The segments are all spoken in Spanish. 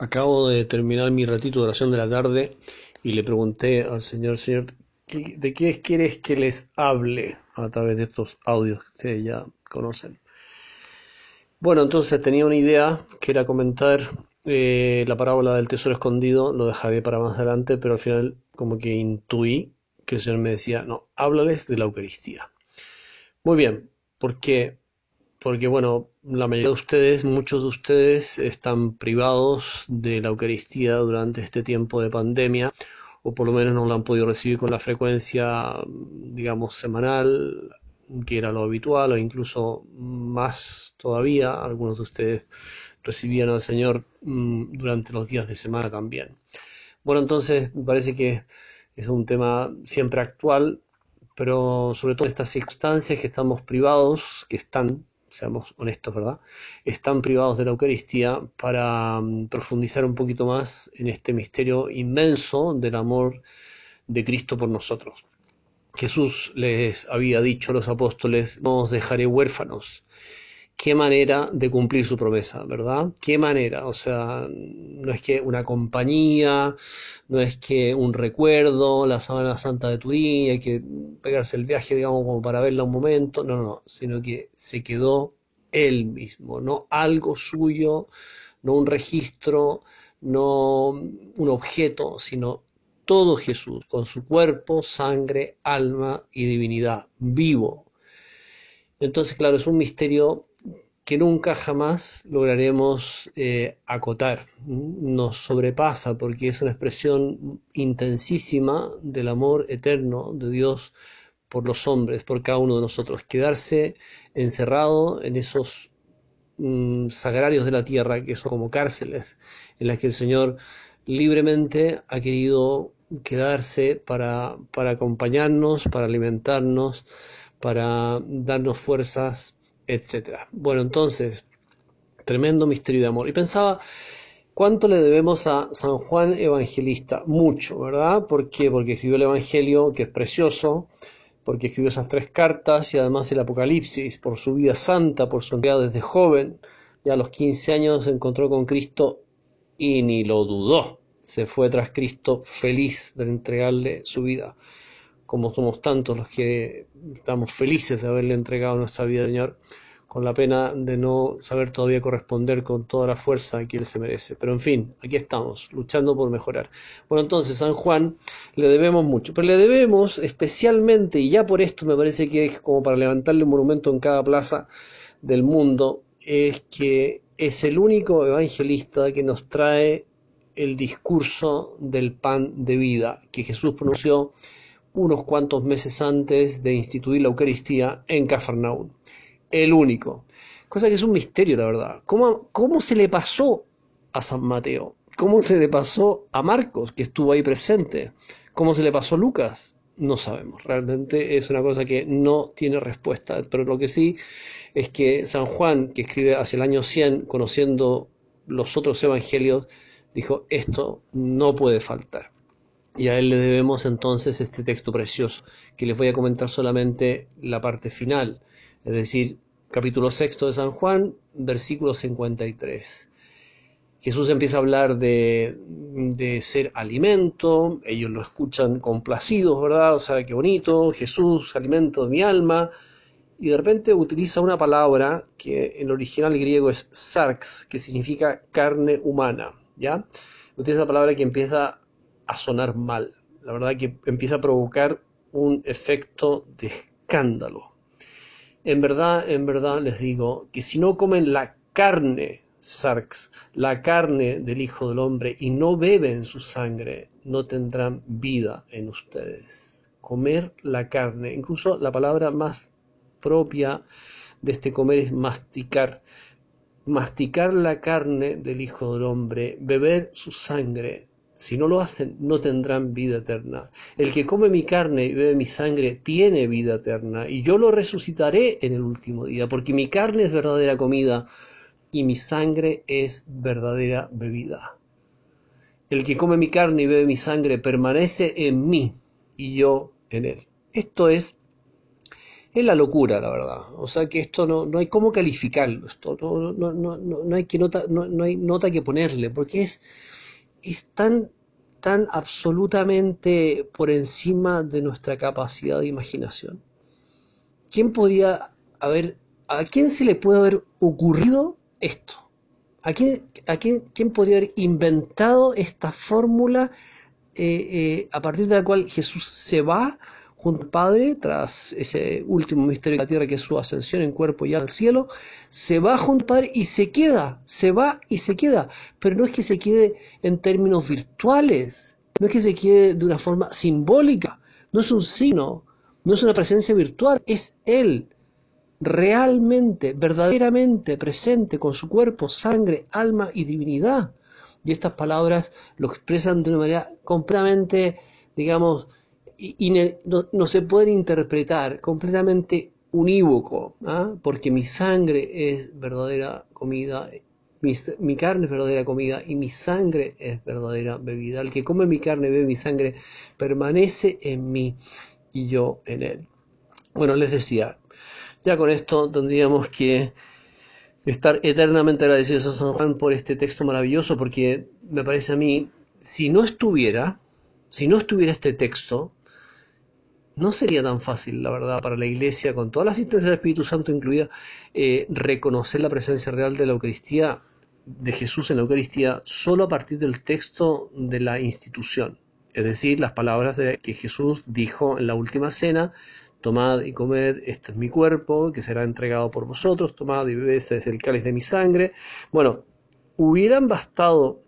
Acabo de terminar mi ratito de oración de la tarde y le pregunté al Señor, Señor, ¿de qué quieres que les hable a través de estos audios que ustedes ya conocen? Bueno, entonces tenía una idea que era comentar eh, la parábola del tesoro escondido, lo dejaré para más adelante, pero al final como que intuí que el Señor me decía, no, háblales de la Eucaristía. Muy bien, porque porque bueno, la mayoría de ustedes, muchos de ustedes están privados de la Eucaristía durante este tiempo de pandemia, o por lo menos no la han podido recibir con la frecuencia, digamos, semanal, que era lo habitual, o incluso más todavía, algunos de ustedes recibían al Señor mm, durante los días de semana también. Bueno, entonces me parece que es un tema siempre actual, pero sobre todo en estas circunstancias que estamos privados, que están seamos honestos, ¿verdad? Están privados de la Eucaristía para mm, profundizar un poquito más en este misterio inmenso del amor de Cristo por nosotros. Jesús les había dicho a los apóstoles, no os dejaré huérfanos, qué manera de cumplir su promesa, ¿verdad? Qué manera, o sea, no es que una compañía, no es que un recuerdo, la Sábana Santa de tu día, hay que pegarse el viaje, digamos, como para verla un momento, no, no, no, sino que se quedó él mismo, no algo suyo, no un registro, no un objeto, sino todo Jesús, con su cuerpo, sangre, alma y divinidad, vivo. Entonces, claro, es un misterio que nunca jamás lograremos eh, acotar. Nos sobrepasa porque es una expresión intensísima del amor eterno de Dios por los hombres, por cada uno de nosotros. Quedarse encerrado en esos mm, sagrarios de la tierra, que son como cárceles, en las que el Señor libremente ha querido quedarse para, para acompañarnos, para alimentarnos, para darnos fuerzas etcétera. Bueno, entonces, tremendo misterio de amor. Y pensaba, ¿cuánto le debemos a San Juan Evangelista? Mucho, ¿verdad? ¿Por qué? Porque escribió el Evangelio, que es precioso, porque escribió esas tres cartas y además el Apocalipsis, por su vida santa, por su entrega desde joven. Ya a los 15 años se encontró con Cristo y ni lo dudó. Se fue tras Cristo feliz de entregarle su vida como somos tantos los que estamos felices de haberle entregado nuestra vida Señor, con la pena de no saber todavía corresponder con toda la fuerza que Él se merece. Pero en fin, aquí estamos, luchando por mejorar. Bueno, entonces San Juan le debemos mucho, pero le debemos especialmente, y ya por esto me parece que es como para levantarle un monumento en cada plaza del mundo, es que es el único evangelista que nos trae el discurso del pan de vida que Jesús pronunció unos cuantos meses antes de instituir la Eucaristía en Cafarnaún. El único. Cosa que es un misterio, la verdad. ¿Cómo, ¿Cómo se le pasó a San Mateo? ¿Cómo se le pasó a Marcos, que estuvo ahí presente? ¿Cómo se le pasó a Lucas? No sabemos. Realmente es una cosa que no tiene respuesta. Pero lo que sí es que San Juan, que escribe hacia el año 100, conociendo los otros evangelios, dijo, esto no puede faltar. Y a él le debemos entonces este texto precioso, que les voy a comentar solamente la parte final, es decir, capítulo sexto de San Juan, versículo 53. Jesús empieza a hablar de, de, ser alimento, ellos lo escuchan complacidos, ¿verdad? O sea, qué bonito, Jesús, alimento de mi alma, y de repente utiliza una palabra que en el original griego es sarx, que significa carne humana, ¿ya? Utiliza la palabra que empieza a sonar mal. La verdad que empieza a provocar un efecto de escándalo. En verdad, en verdad les digo que si no comen la carne, Sarx, la carne del Hijo del Hombre y no beben su sangre, no tendrán vida en ustedes. Comer la carne, incluso la palabra más propia de este comer es masticar. Masticar la carne del Hijo del Hombre, beber su sangre, si no lo hacen, no tendrán vida eterna. El que come mi carne y bebe mi sangre tiene vida eterna, y yo lo resucitaré en el último día, porque mi carne es verdadera comida y mi sangre es verdadera bebida. El que come mi carne y bebe mi sangre permanece en mí y yo en él. Esto es es la locura, la verdad. O sea que esto no, no hay cómo calificarlo, esto no, no, no, hay que nota, no, no hay nota que ponerle, porque es, es tan, tan absolutamente por encima de nuestra capacidad de imaginación. ¿Quién podría haber, a quién se le puede haber ocurrido esto? ¿A quién, a quién, quién podría haber inventado esta fórmula eh, eh, a partir de la cual Jesús se va junto al Padre, tras ese último misterio de la tierra que es su ascensión en cuerpo y al cielo, se va junto al Padre y se queda, se va y se queda. Pero no es que se quede en términos virtuales, no es que se quede de una forma simbólica, no es un signo, no es una presencia virtual, es Él realmente, verdaderamente presente con su cuerpo, sangre, alma y divinidad. Y estas palabras lo expresan de una manera completamente, digamos, y, no, se pueden interpretar completamente unívoco, ¿ah? porque mi sangre es verdadera comida, mi, carne es verdadera comida y mi sangre es verdadera bebida. El que come mi carne bebe mi sangre permanece en mí y yo en él. Bueno, les decía, ya con esto tendríamos que estar eternamente agradecidos a San Juan por este texto maravilloso, porque me parece a mí, si no estuviera, si no estuviera este texto, no sería tan fácil, la verdad, para la Iglesia, con toda la asistencia del Espíritu Santo incluida, eh, reconocer la presencia real de la Eucaristía, de Jesús en la Eucaristía, solo a partir del texto de la institución. Es decir, las palabras de, que Jesús dijo en la última cena, tomad y comed, este es mi cuerpo, que será entregado por vosotros, tomad y bebed, este es el cáliz de mi sangre. Bueno, hubieran bastado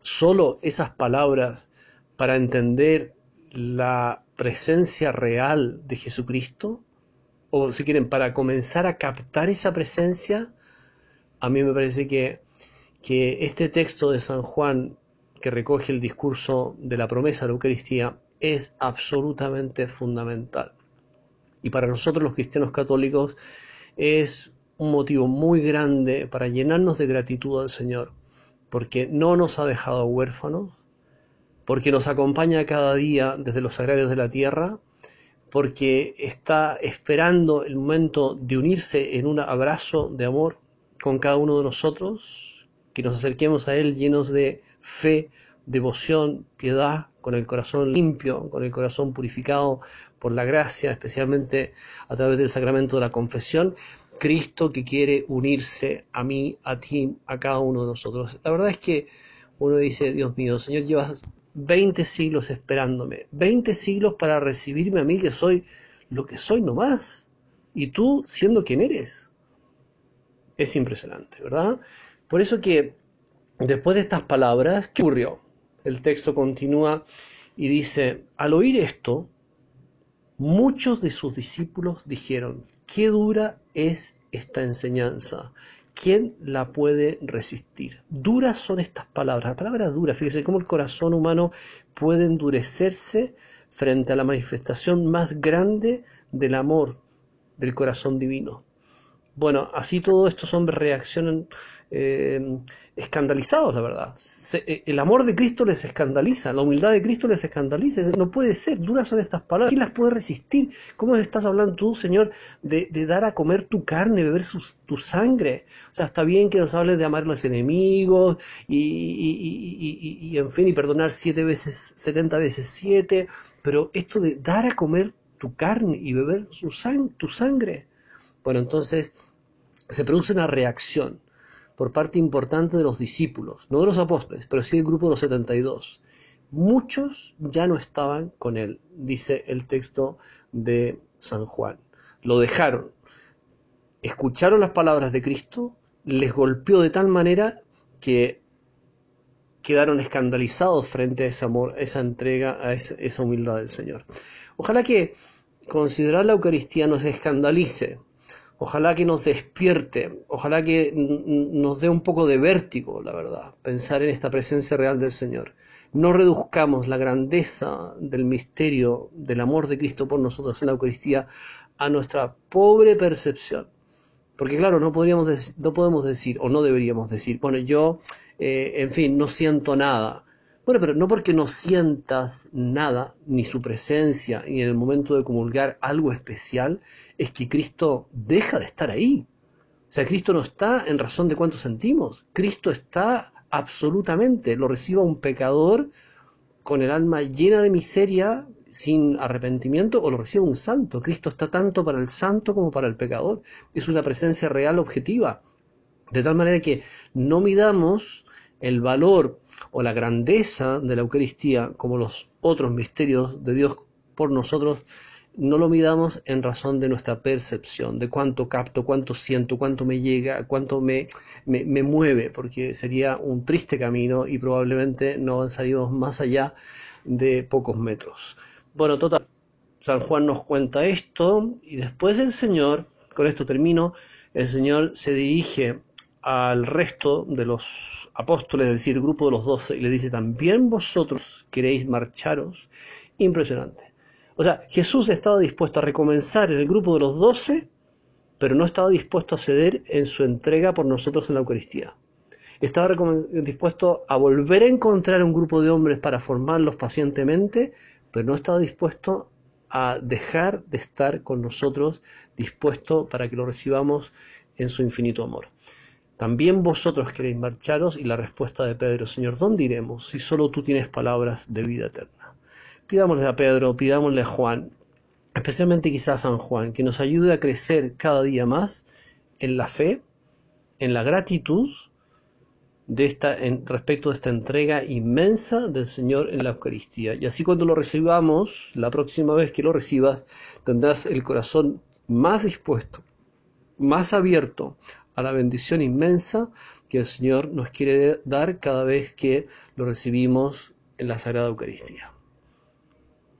solo esas palabras para entender la presencia real de Jesucristo, o si quieren, para comenzar a captar esa presencia, a mí me parece que, que este texto de San Juan que recoge el discurso de la promesa de la Eucaristía es absolutamente fundamental. Y para nosotros los cristianos católicos es un motivo muy grande para llenarnos de gratitud al Señor, porque no nos ha dejado huérfanos, porque nos acompaña cada día desde los sagrarios de la tierra, porque está esperando el momento de unirse en un abrazo de amor con cada uno de nosotros, que nos acerquemos a Él llenos de fe, devoción, piedad, con el corazón limpio, con el corazón purificado por la gracia, especialmente a través del sacramento de la confesión, Cristo que quiere unirse a mí, a ti, a cada uno de nosotros. La verdad es que uno dice, Dios mío, Señor, llevas 20 siglos esperándome, 20 siglos para recibirme a mí que soy lo que soy nomás, y tú siendo quien eres. Es impresionante, ¿verdad? Por eso que después de estas palabras, ¿qué ocurrió? El texto continúa y dice, al oír esto, muchos de sus discípulos dijeron, qué dura es esta enseñanza, ¿Quién la puede resistir? Duras son estas palabras, la palabra dura, fíjese cómo el corazón humano puede endurecerse frente a la manifestación más grande del amor del corazón divino. Bueno, así todos estos hombres reaccionan eh, escandalizados, la verdad. Eh, el amor de Cristo les escandaliza, la humildad de Cristo les escandaliza. No puede ser, duras son estas palabras. ¿Quién las puede resistir? ¿Cómo estás hablando tú, Señor, de, dar a comer tu carne, beber tu sangre? O sea, está bien que nos hables de amar a los enemigos y, en fin, y perdonar siete veces, setenta veces siete, pero esto de dar a comer tu carne y beber tu sangre. Bueno, entonces se produce una reacción por parte importante de los discípulos, no de los apóstoles, pero sí del grupo de los 72. Muchos ya no estaban con él, dice el texto de San Juan. Lo dejaron, escucharon las palabras de Cristo, les golpeó de tal manera que quedaron escandalizados frente a ese amor, esa entrega, a esa humildad del Señor. Ojalá que considerar la Eucaristía nos escandalice, Ojalá que nos despierte, ojalá que nos dé un poco de vértigo, la verdad, pensar en esta presencia real del Señor. No reduzcamos la grandeza del misterio del amor de Cristo por nosotros en la Eucaristía a nuestra pobre percepción. Porque claro, no, podríamos no podemos decir, o no deberíamos decir, bueno, yo, eh, en fin, no siento nada. Bueno, pero no porque no sientas nada, ni su presencia, ni en el momento de comulgar algo especial, es que Cristo deja de estar ahí. O sea, Cristo no está en razón de cuánto sentimos. Cristo está absolutamente. Lo reciba un pecador con el alma llena de miseria, sin arrepentimiento, o lo reciba un santo. Cristo está tanto para el santo como para el pecador. Es una presencia real objetiva. De tal manera que no midamos el valor o la grandeza de la Eucaristía como los otros misterios de Dios por nosotros no lo midamos en razón de nuestra percepción, de cuánto capto, cuánto siento, cuánto me llega, cuánto me, me, mueve, porque sería un triste camino y probablemente no avanzaríamos más allá de pocos metros. Bueno, total, San Juan nos cuenta esto y después el Señor, con esto termino, el Señor se dirige al resto de los apóstoles, es decir, el grupo de los doce, y le dice, también vosotros queréis marcharos. Impresionante. O sea, Jesús estaba dispuesto a recomenzar en el grupo de los doce, pero no estaba dispuesto a ceder en su entrega por nosotros en la Eucaristía. Estaba dispuesto a volver a encontrar un grupo de hombres para formarlos pacientemente, pero no estaba dispuesto a dejar de estar con nosotros, dispuesto para que lo recibamos en su infinito amor. También vosotros queréis marcharos y la respuesta de Pedro, Señor, ¿dónde iremos si solo tú tienes palabras de vida eterna? Pidámosle a Pedro, pidámosle a Juan, especialmente quizás a San Juan, que nos ayude a crecer cada día más en la fe, en la gratitud de esta, en, respecto de esta entrega inmensa del Señor en la Eucaristía. Y así cuando lo recibamos, la próxima vez que lo recibas, tendrás el corazón más dispuesto, más abierto a la bendición inmensa que el Señor nos quiere dar cada vez que lo recibimos en la Sagrada Eucaristía.